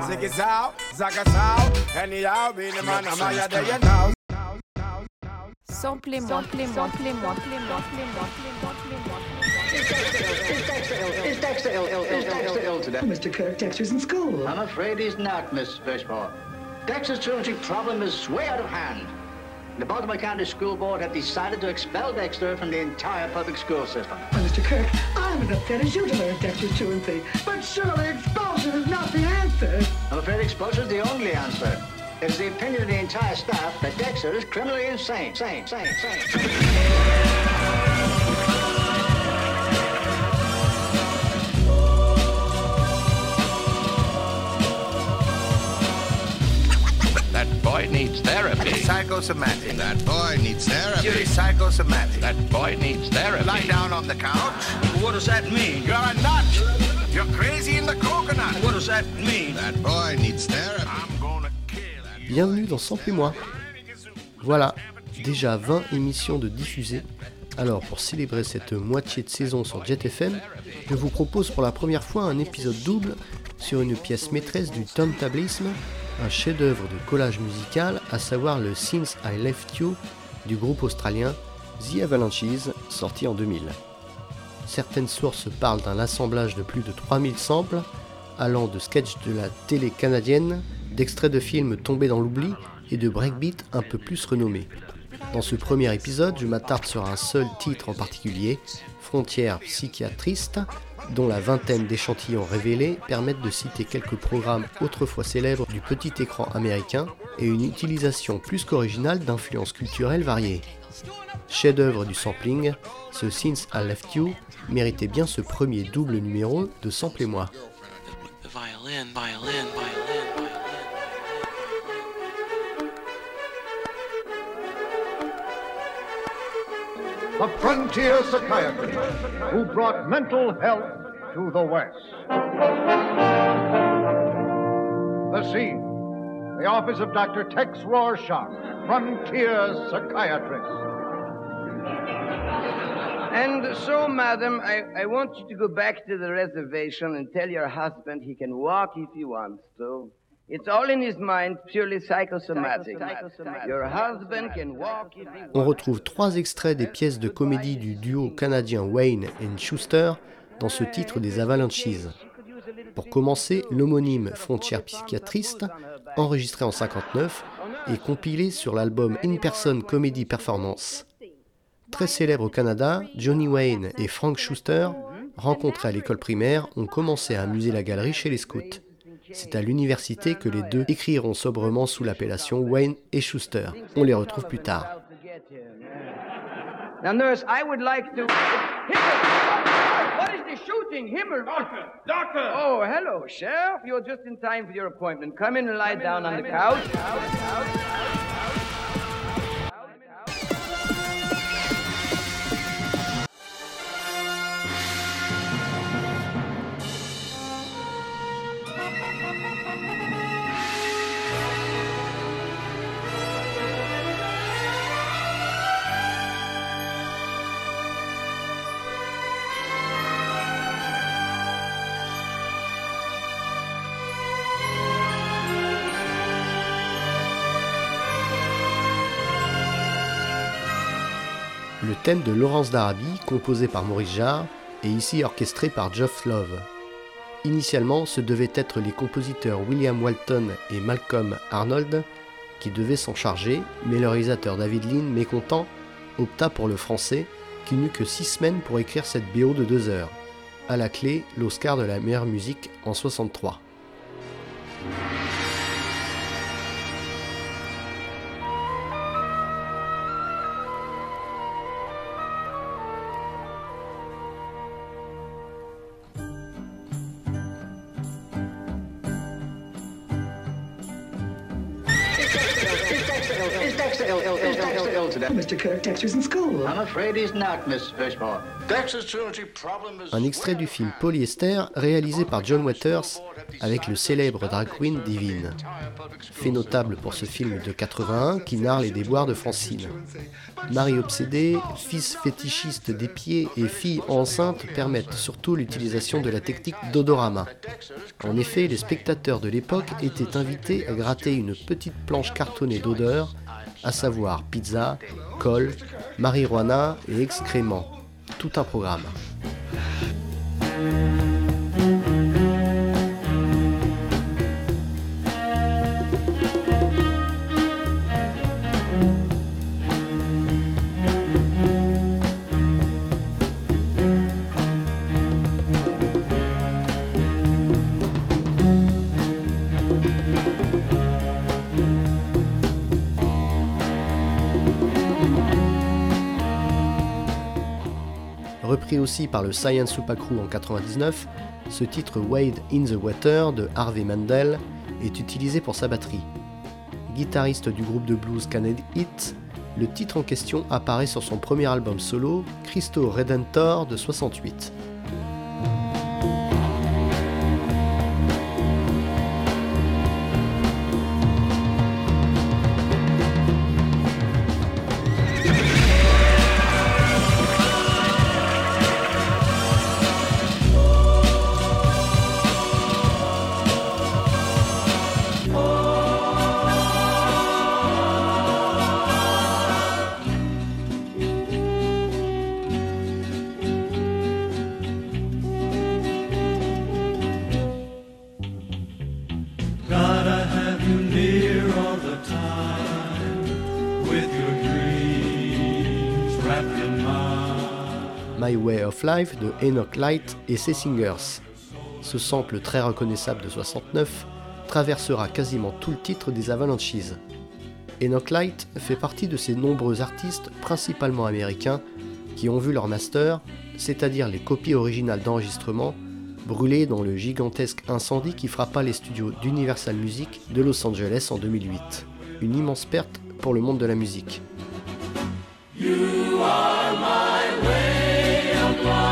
Ziggy Zow, Zaga Zow. Anyhow, be the man, I'm out there, you know. Samplez-moi, samplez-moi, samplez-moi, samplez-moi, samplez-moi, samplez-moi. Is Dexter ill? Is Dexter ill? Ill? Is Dexter ill today? Mr. Kirk, Dexter's in school. I'm afraid he's not, Miss Fishmore. Dexter's truancy problem is way out of hand. The Baltimore County School Board have decided to expel Dexter from the entire public school system. Well, Mr. Kirk, I'm as upset as you to learn Dexter's truancy. But surely expulsion is not the answer. I'm afraid expulsion is the only answer. It's the opinion of the entire staff that Dexter is criminally insane. Sane, sane, sane. That boy needs therapy. Psychosomatic. That boy needs therapy. You're psychosomatic. That boy needs therapy. Lie down on the couch. What does that mean? You're a nut. You're crazy in the coconut. What does that mean? That boy needs therapy. I'm gonna kill that. Bienvenue dans Samplez-moi. Voilà, déjà 20 émissions de diffusées. Alors pour célébrer cette moitié de saison sur Jet FM, je vous propose pour la première fois un épisode double sur une pièce maîtresse du turntablisme, un chef-d'œuvre de collage musical, à savoir le Since I Left You du groupe australien The Avalanches, sorti en 2000. Certaines sources parlent d'un assemblage de plus de 3000 samples, allant de sketchs de la télé canadienne, d'extraits de films tombés dans l'oubli et de breakbeats un peu plus renommés. Dans ce premier épisode, je m'attarde sur un seul titre en particulier, Frontières psychiatristes, dont la vingtaine d'échantillons révélés permettent de citer quelques programmes autrefois célèbres du petit écran américain et une utilisation plus qu'originale d'influences culturelles variées. Chef-d'œuvre du sampling, ce Since I Left You méritait bien ce premier double numéro de violin, violin, violin. the frontier psychiatrist who brought mental health to the West. The scene, the office of Dr. Tex Rorschach, frontier psychiatrist. And so, madam, I, I want you to go back to the reservation and tell your husband he can walk if he wants to. It's all in his mind, purely psychosomatic. Your husband can walk if he On retrouve trois extraits des pièces de comédie du duo canadien Wayne et Schuster dans ce titre des Avalanches. Pour commencer, l'homonyme Frontière psychiatriste, enregistré en 59 et compilé sur l'album In Person Comedy Performance. Très célèbre au Canada, Johnny Wayne et Frank Schuster, rencontrés à l'école primaire, ont commencé à amuser la galerie chez les scouts. C'est à l'université que les deux écriront sobrement sous l'appellation Wayne et Schuster. On les retrouve plus tard. Now, nurse, I would like to. What is the shooting? Himmel! Doctor! Doctor! Oh, hello, Sheriff. You're just in time for your appointment. Come in and lie down on the couch. Le thème de Laurence d'Arabie, composé par Maurice Jarre, est ici orchestré par Geoff Love. Initialement, ce devaient être les compositeurs William Walton et Malcolm Arnold qui devaient s'en charger, mais le réalisateur David Lean, mécontent, opta pour le français, qui n'eut que six semaines pour écrire cette BO de deux heures. À la clé, l'Oscar de la meilleure musique en 63. Mr. In school. I'm afraid he's not. Un extrait du film Polyester réalisé par John Waters avec le célèbre drag queen Divine. Fait notable pour ce film de 81 qui narre les déboires de Francine. Mari obsédée, fils fétichiste des pieds et fille enceinte permettent surtout l'utilisation de la technique d'odorama. En effet, les spectateurs de l'époque étaient invités à gratter une petite planche cartonnée d'odeur, à savoir pizza, colle, marijuana et excréments. Tout un programme. Aussi par le Science Super en 99, ce titre Wade in the Water de Harvey Mandel est utilisé pour sa batterie. Guitariste du groupe de blues Canad Hit, le titre en question apparaît sur son premier album solo, Christo Redentor de 68. Of Life de Enoch Light et ses Singers. Ce sample très reconnaissable de 69 traversera quasiment tout le titre des Avalanches. Enoch Light fait partie de ces nombreux artistes, principalement américains, qui ont vu leur master, c'est-à-dire les copies originales d'enregistrement, brûler dans le gigantesque incendie qui frappa les studios d'Universal Music de Los Angeles en 2008. Une immense perte pour le monde de la musique. Way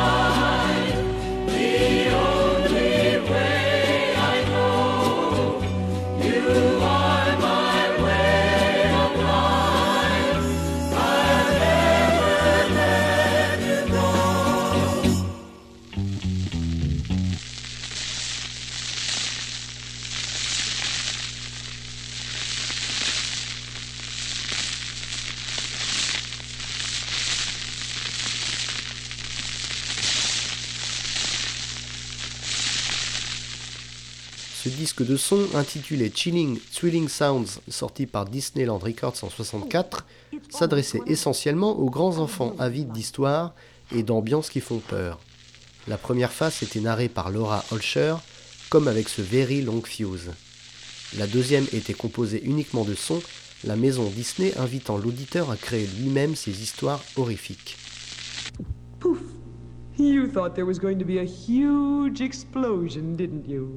de son, intitulé Chilling Thrilling Sounds, sorti par Disneyland Records en 64, s'adressait essentiellement aux grands enfants avides d'histoire et d'ambiances qui font peur. La première face était narrée par Laura Holscher, comme avec ce Very Long Fuse. La deuxième était composée uniquement de sons, la maison Disney invitant l'auditeur à créer lui-même ses histoires horrifiques. Poof! You thought there was going to be a huge explosion, didn't you?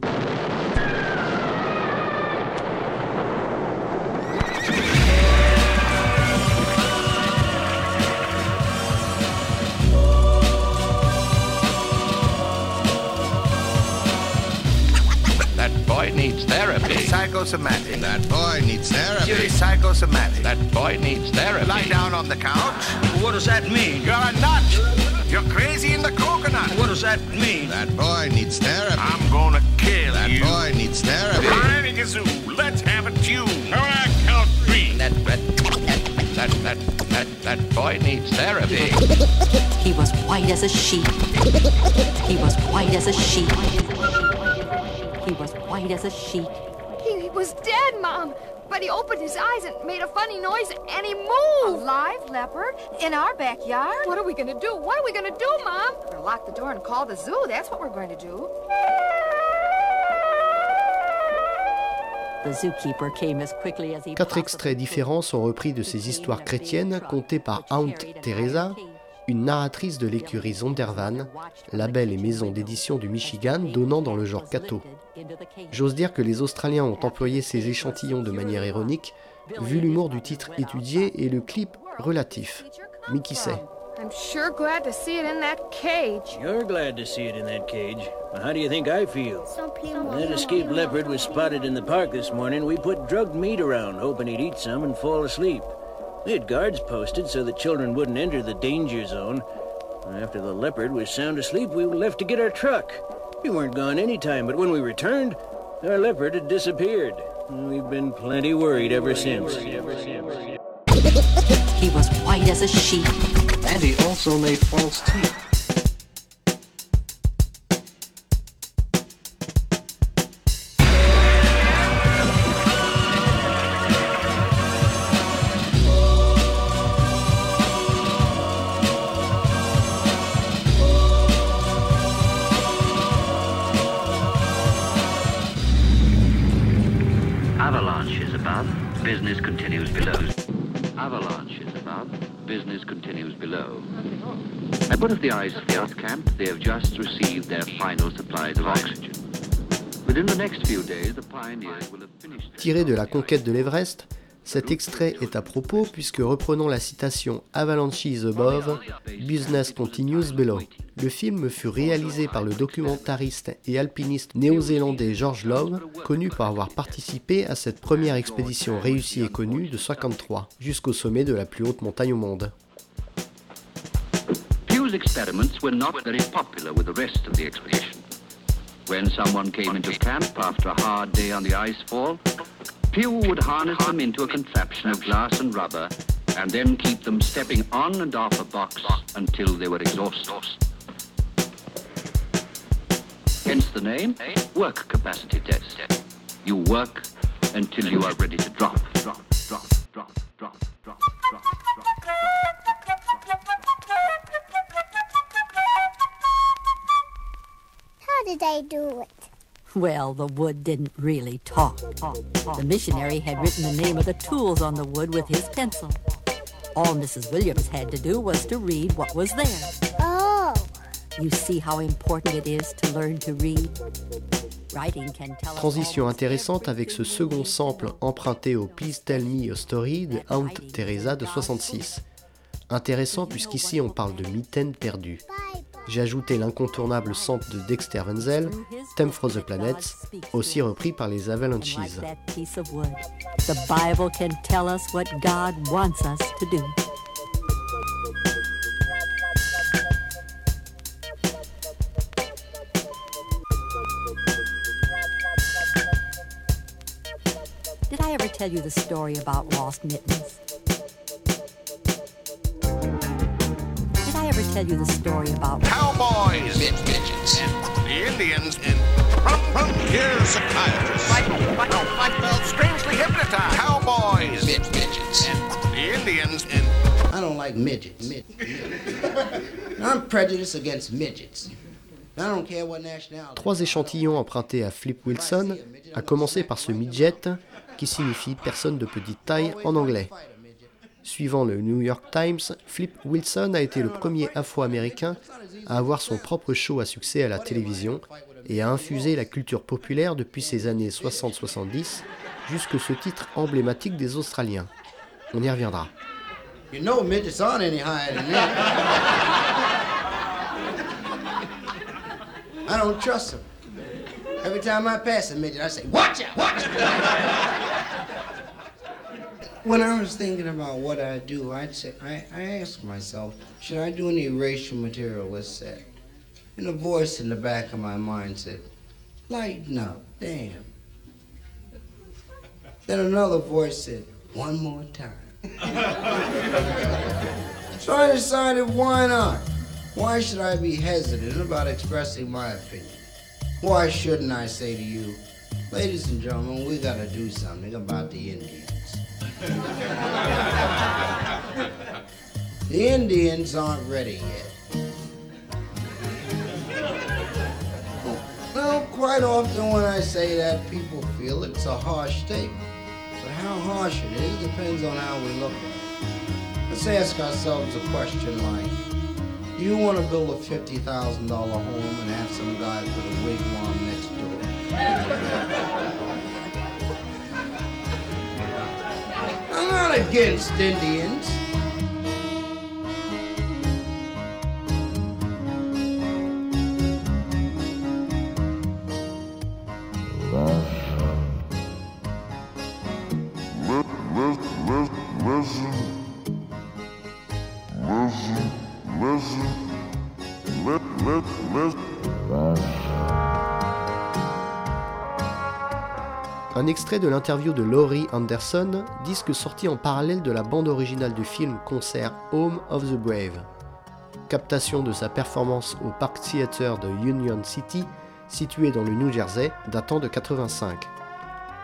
Psychosomatic. That boy needs therapy. You're psychosomatic. That boy needs therapy. Lie down on the couch. What does that mean? You're a nut. You're crazy in the coconut. What does that mean? That boy needs therapy. I'm gonna kill That you. boy needs therapy. Granny Gazoo, let's have a tune. How I count three. That that that that that that boy needs therapy. He was white as a sheep. He was white as a sheep. He was white as a sheet. Was dead, Mom. But he opened his eyes and made a funny noise and he moved. A live leopard in our backyard? What are we gonna do? What are we gonna do, Mom? We're gonna lock the door and call the zoo. That's what we're going to do. The zookeeper came as quickly as he Quatre extraits différents sont repris de ces histoires chrétiennes contées par Aunt Teresa, une narratrice de l'écurie Zondervan, label et maison d'édition du Michigan donnant dans le genre Cato. J'ose dire que les Australiens ont employé ces échantillons de manière ironique, vu l'humour du titre étudié et le clip relatif. Mickey sait? I'm sure glad to see it in that cage. You're glad to see it in that cage. Well, how do you think I feel? When that escaped leopard was spotted in the park this morning, we put drugged meat around, hoping he'd eat some and fall asleep. We had guards posted so that children wouldn't enter the danger zone. After the leopard was sound asleep, we left to get our truck. We weren't gone any time, but when we returned, our leopard had disappeared. We've been plenty worried ever since. He was white as a sheet. And he also made false teeth. Tiré de la conquête de l'Everest, cet extrait est à propos puisque reprenant la citation Avalanches above, business continues below. Le film fut réalisé par le documentariste et alpiniste néo-zélandais George Love, connu pour avoir participé à cette première expédition réussie et connue de 53, jusqu'au sommet de la plus haute montagne au monde. Experiments were not very popular with the rest of the expedition. When someone came into camp after a hard day on the ice Pew would harness them into a contraption of glass and rubber and then keep them stepping on and off a box until they were exhausted. Hence the name, work capacity test. You work until you are ready to drop, drop, drop, drop, drop, drop, drop, drop. How did they do it? Well, the wood didn't really talk. The missionary had written the name of the tools on the wood with his pencil. All Mrs. Williams had to do was to read what was there. Oh. You see how important it is to learn to read? Writing can tell us Transition intéressante avec ce second sample emprunté au Please Tell Me a Story de Aunt Teresa de 66. Intéressant puisqu'ici on parle de mitaines perdues. J'ai ajouté l'incontournable sample de Dexter Wenzel, Theme for the Planets, aussi repris par les Avalanches. The Bible can tell us what God wants us to do. Did I ever tell you the story about lost mittens? Tell you the story about Cowboys. midgets. The Indians and frontier psychiatrists. Like the strangely hypnotized. Cowboys. midgets. The Indians and I don't like midgets. I'm prejudiced against midgets. I don't care what nationality. Trois échantillons empruntés à Flip Wilson, à commencer par ce midget, qui signifie personne de petite taille en anglais. Suivant le New York Times, Flip Wilson a été le premier afro-américain à avoir son propre show à succès à la télévision et à infuser la culture populaire depuis ces années 60-70 jusque ce titre emblématique des Australiens. On y reviendra. Every time I pass a midget, I say, watch out. When I was thinking about what I do, I'd say, I, I asked myself, should I do any racial material with set? And a voice in the back of my mind said, lighten up, damn. Then another voice said, one more time. so I decided, why not? Why should I be hesitant about expressing my opinion? Why shouldn't I say to you, ladies and gentlemen, we gotta do something about the Indians? The Indians aren't ready yet. Well, quite often when I say that, people feel it's a harsh statement. But how harsh it is depends on how we look at it. Let's ask ourselves a question like, do You want to build a $50,000 home and have some guy put a wigwam next door. I'm not against Indians. Extrait de l'interview de Laurie Anderson, disque sorti en parallèle de la bande originale du film concert Home of the Brave. Captation de sa performance au Park Theater de Union City, situé dans le New Jersey, datant de 85.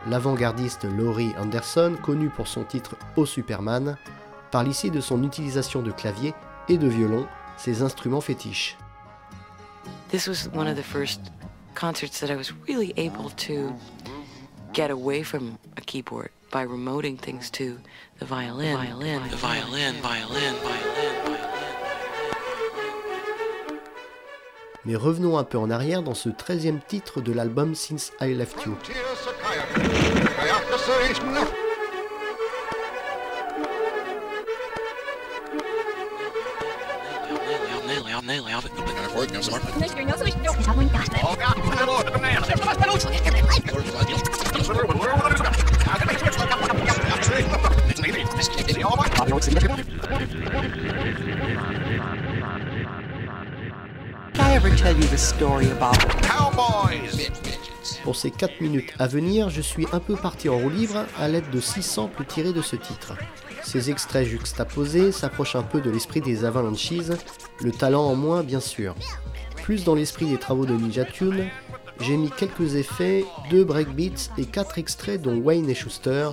L'avant-gardiste Laurie Anderson, connu pour son titre Au Superman, parle ici de son utilisation de clavier et de violon, ses instruments fétiches. This was one of concerts that I was really get away from a keyboard by remoting things to the violin, violin, the violin, violin, violin. Mais revenons un peu en arrière dans ce 13e titre de l'album Since I Left You. I ever tell you the story about Cowboys? Pour ces 4 minutes à venir, je suis un peu parti en roue libre à l'aide de 6 samples tirés de ce titre. Ces extraits juxtaposés s'approchent un peu de l'esprit des Avalanches, le talent en moins bien sûr. Plus dans l'esprit des travaux de Ninja Tune, j'ai mis quelques effets, deux breakbeats et quatre extraits dont Wayne et Schuster,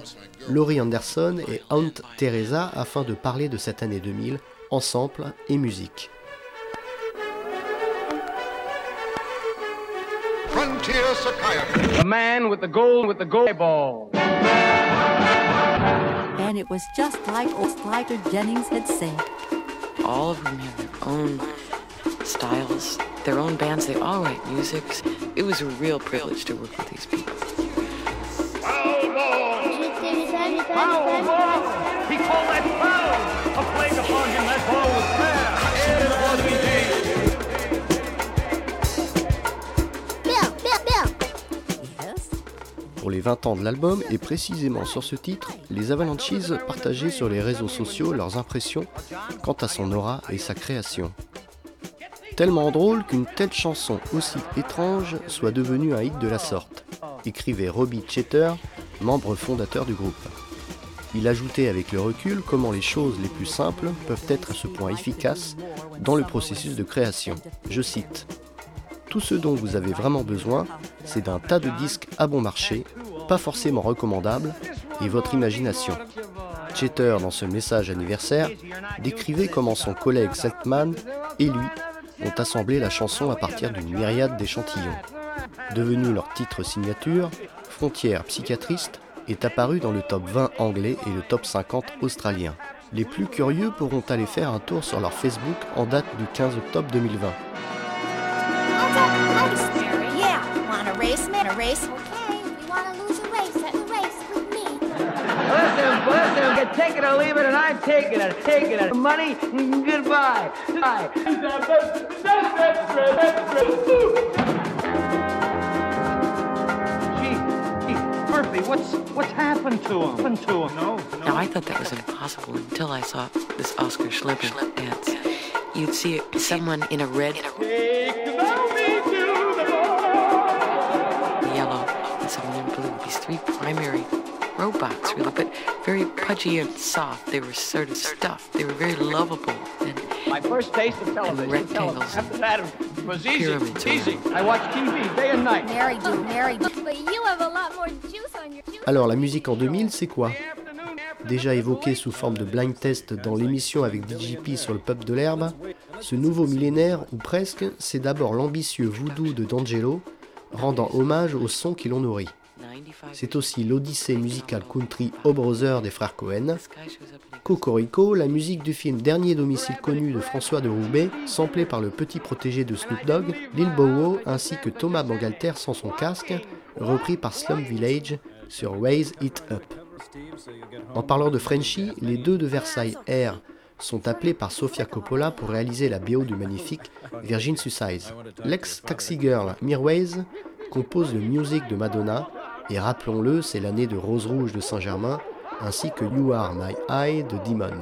Laurie Anderson et Aunt Teresa afin de parler de cette année 2000 en sample et musique. Frontier Psychiatry. The man with the gold with the gold ball. And it was just like old Slider Jennings had said. All of them have their own styles, their own bands. They all write music. It was a real privilege to work with these people. Foul ball! He called that foul! A plague upon him, that ball was les 20 ans de l'album, et précisément sur ce titre, les Avalanches partageaient sur les réseaux sociaux leurs impressions quant à son aura et sa création. Tellement drôle qu'une telle chanson aussi étrange soit devenue un hit de la sorte, écrivait Robbie Chetter, membre fondateur du groupe. Il ajoutait avec le recul comment les choses les plus simples peuvent être à ce point efficaces dans le processus de création. Je cite Tout ce dont vous avez vraiment besoin, c'est d'un tas de disques à bon marché, pas forcément recommandables, et votre imagination. Chetter, dans ce message anniversaire, décrivait comment son collègue Seltman et lui ont assemblé la chanson à partir d'une myriade d'échantillons. Devenu leur titre signature, Frontière psychiatriste est apparu dans le top 20 anglais et le top 50 australien. Les plus curieux pourront aller faire un tour sur leur Facebook en date du 15 octobre 2020. Listen, take it or leave it, and I'm taking it, taking it. Money, goodbye. Bye. Murphy, what's what's happened to him? Happened to him? No, no. Now, I thought that was impossible until I saw this Oscar Schlippen dance. You'd see someone in a red, yellow, and someone in blue. These three primary robots, really, but very pudgy and soft. They were sort of stuffed. They were very lovable. And My first taste of television. rectangles. After that, it was easy. Pyramids. Easy. I watch TV day and night. Mary do, Mary do. But you have a lot more juice on your juice. Alors la musique en 2000, c'est quoi? Déjà évoqué sous forme de blind test dans l'émission avec DJP sur le pub de l'herbe, ce nouveau millénaire, ou presque, c'est d'abord l'ambitieux voodoo de D'Angelo, rendant hommage au son qui l'ont nourri. C'est aussi l'odyssée musicale country O Brother des frères Cohen. Cocorico, la musique du film Dernier domicile connu de François de Roubaix, samplée par le petit protégé de Snoop Dogg, Lil Bowo ainsi que Thomas Bangalter sans son casque, repris par Slum Village sur Waze It Up. En parlant de Frenchy, les deux de Versailles Air sont appelés par Sofia Coppola pour réaliser la BO du magnifique Virgin Suicide. L'ex-taxi girl Mirways compose le music de Madonna, et rappelons-le, c'est l'année de Rose Rouge de Saint-Germain, ainsi que You Are My Eye de Demon.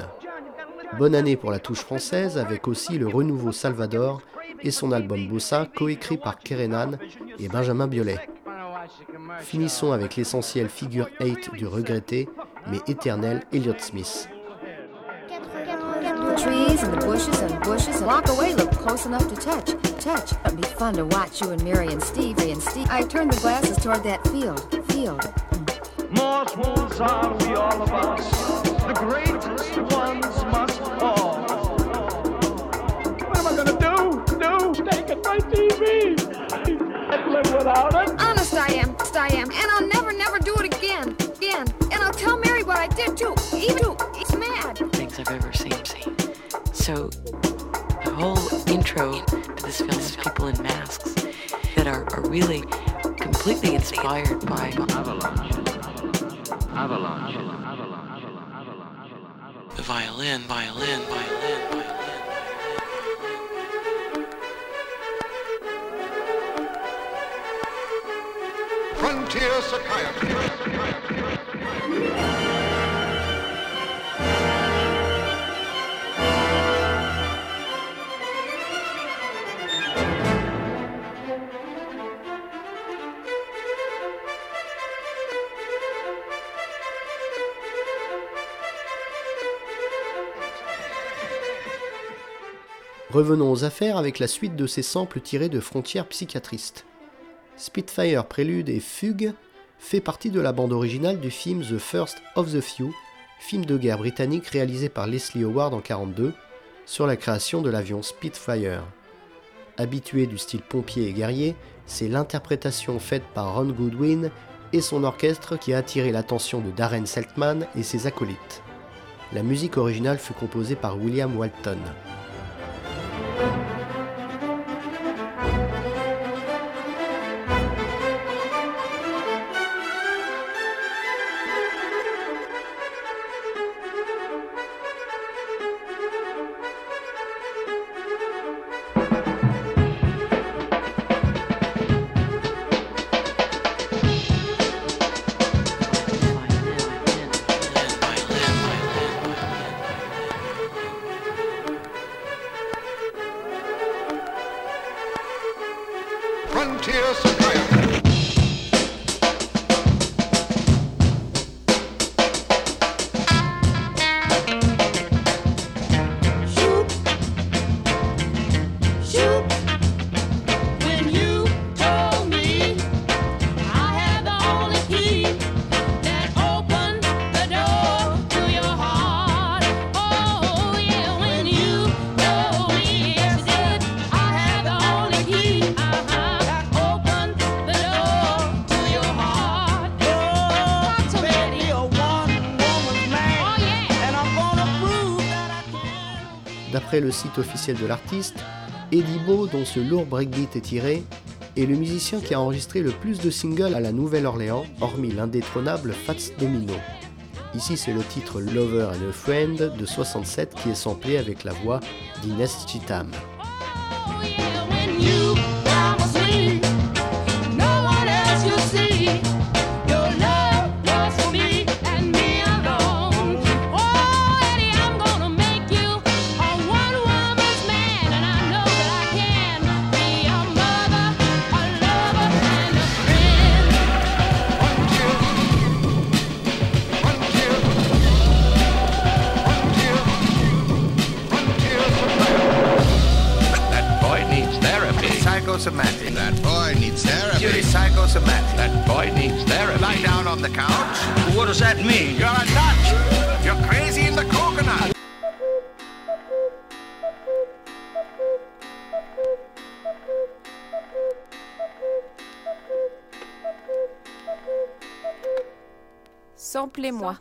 Bonne année pour la touche française, avec aussi le renouveau Salvador et son album Bossa, coécrit par Kerenan et Benjamin Biolay. Finissons avec l'essentiel figure 8 du regretté mais éternel Elliott Smith. Trees and the bushes and bushes and walk away look close enough to touch. Touch. It'd be fun to watch you and Mary and Steve and Steve. I turned the glasses toward that field. Field. More swans are we all of us. The greatest ones must fall. What am I gonna do? Do? Take it my TV. I'd live without it. Honest I am. Honest I am. And I'll never, never do it again. Again. And I'll tell Mary what I did too. Even too. It's mad. Things I've ever seen. So the whole intro to this film is people in masks that are, are really completely inspired by Avalanche. Avalanche. Avalanche. the violin, violin, violin, violin. Frontier Psychiatry. Revenons aux affaires avec la suite de ces samples tirés de Frontières psychiatristes. Spitfire Prélude et Fugue fait partie de la bande originale du film The First of the Few, film de guerre britannique réalisé par Leslie Howard en 1942 sur la création de l'avion Spitfire. Habitué du style pompier et guerrier, c'est l'interprétation faite par Ron Goodwin et son orchestre qui a attiré l'attention de Darren Seltman et ses acolytes. La musique originale fut composée par William Walton. Le site officiel de l'artiste, Eddie Bo, dont ce lourd breakbeat est tiré, est le musicien qui a enregistré le plus de singles à la Nouvelle-Orléans, hormis l'indétrônable Fats Domino. Ici, c'est le titre Lover and a Friend de 67 qui est samplé avec la voix d'Inès Chitam. Psychosomatic. That boy needs therapy. Purely psychosomatic. That boy needs therapy. Lie down on the couch. What does that mean? You're a nut. You're crazy in the coconut. Samplez-moi.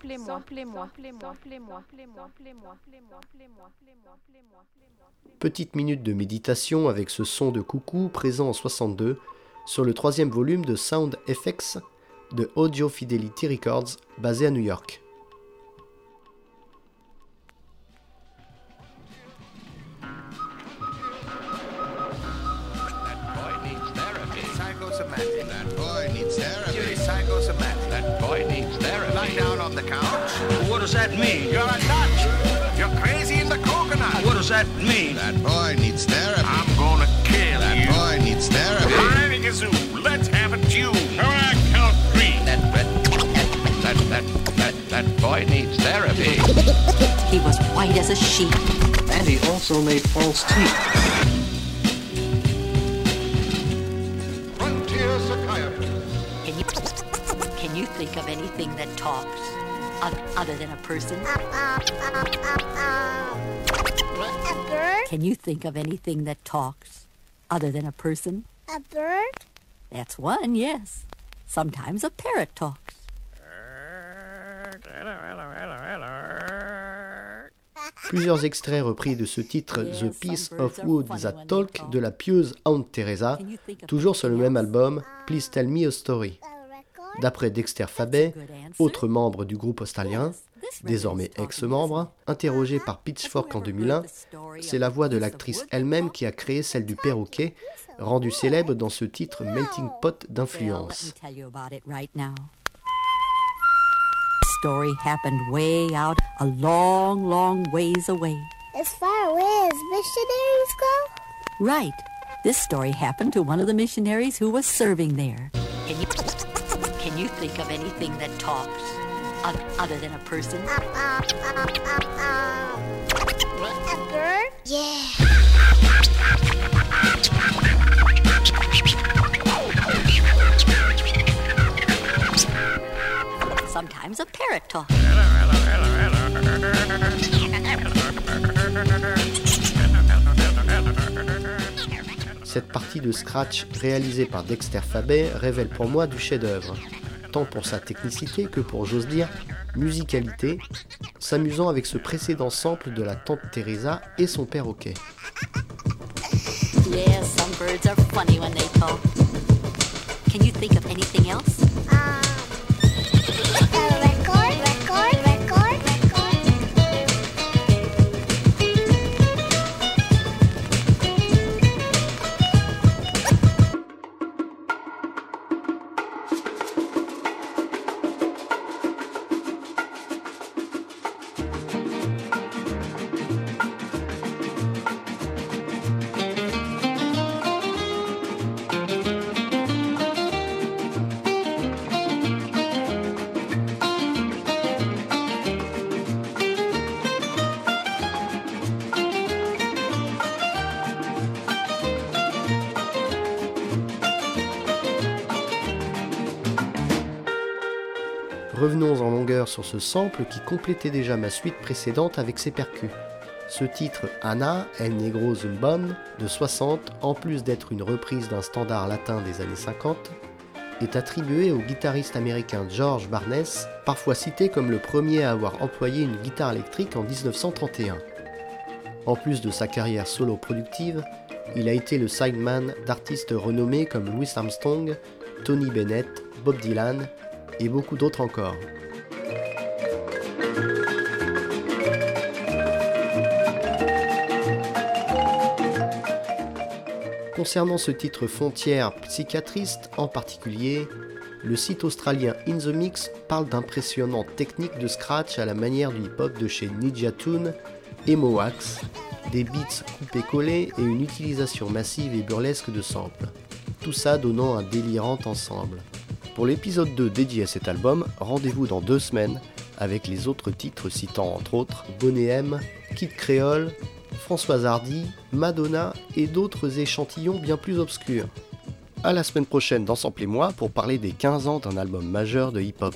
Petite minute de méditation avec ce son de coucou présent en 62 sur le troisième volume de Sound Effects de Audio Fidelity Records basé à New York. Lie down on the couch. What does that mean? What does that mean? That boy needs therapy. I'm gonna kill that you. That boy needs therapy. Hiding Kazoo, let's have a tune. All right, count three. That, that, that, that, that, that boy needs therapy. He was white as a sheet. And he also made false teeth. Frontier psychiatry. Can you, can you think of anything that talks other than a person? Can you think of anything that talks other than a person? A bird? That's one, yes. Sometimes a parrot talks. Plusieurs extraits repris de ce titre The Piece of Wood That Talk de la pieuse Aunt Teresa, toujours sur le même album Please Tell Me a Story. D'après Dexter Fabet, autre membre du groupe australien, désormais ex-membre, interrogé par Pitchfork en 2001, c'est la voix de l'actrice elle-même qui a créé celle du perroquet, rendue célèbre dans ce titre melting pot d'influence. Story happened way out, a long, long ways away. As far away as missionaries go? Right. This story happened to one of the missionaries who was serving there. Can you, can you think of anything that talks? Oth- other than a person? A bird? Yeah. Sometimes a parrot talks. Cette partie de scratch réalisée par Dexter Fabet révèle pour moi du chef-d'œuvre, tant pour sa technicité que pour, j'ose dire, musicalité, s'amusant avec ce précédent sample de la tante Teresa et son else? Sur ce sample qui complétait déjà ma suite précédente avec ses percus. Ce titre Anna, El Negro Zumbon de 60, en plus d'être une reprise d'un standard latin des années 50, est attribué au guitariste américain George Barnes, parfois cité comme le premier à avoir employé une guitare électrique en 1931. En plus de sa carrière solo productive, il a été le sideman d'artistes renommés comme Louis Armstrong, Tony Bennett, Bob Dylan et beaucoup d'autres encore. Concernant ce titre Frontière psychiatriste en particulier, le site australien In The Mix parle d'impressionnantes techniques de scratch à la manière du hip-hop de chez Ninja Tune et Moax, des beats coupés-collés et une utilisation massive et burlesque de samples. Tout ça donnant un délirant ensemble. Pour l'épisode 2 dédié à cet album, rendez-vous dans deux semaines avec les autres titres citant entre autres Bonnet M, Kid Créole, Françoise Hardy, Madonna et d'autres échantillons bien plus obscurs. A la semaine prochaine dans Sample et moi pour parler des 15 ans d'un album majeur de hip-hop.